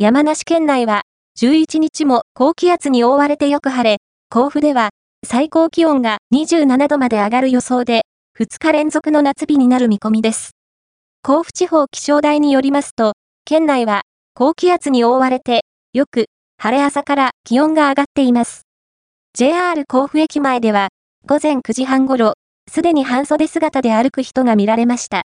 山梨県内は11日も高気圧に覆われてよく晴れ、甲府では最高気温が27度まで上がる予想で、2日連続の夏日になる見込みです。甲府地方気象台によりますと、県内は高気圧に覆われて、よく晴れ朝から気温が上がっています。JR 甲府駅前では、午前9時半ごろ、すでに半袖姿で歩く人が見られました。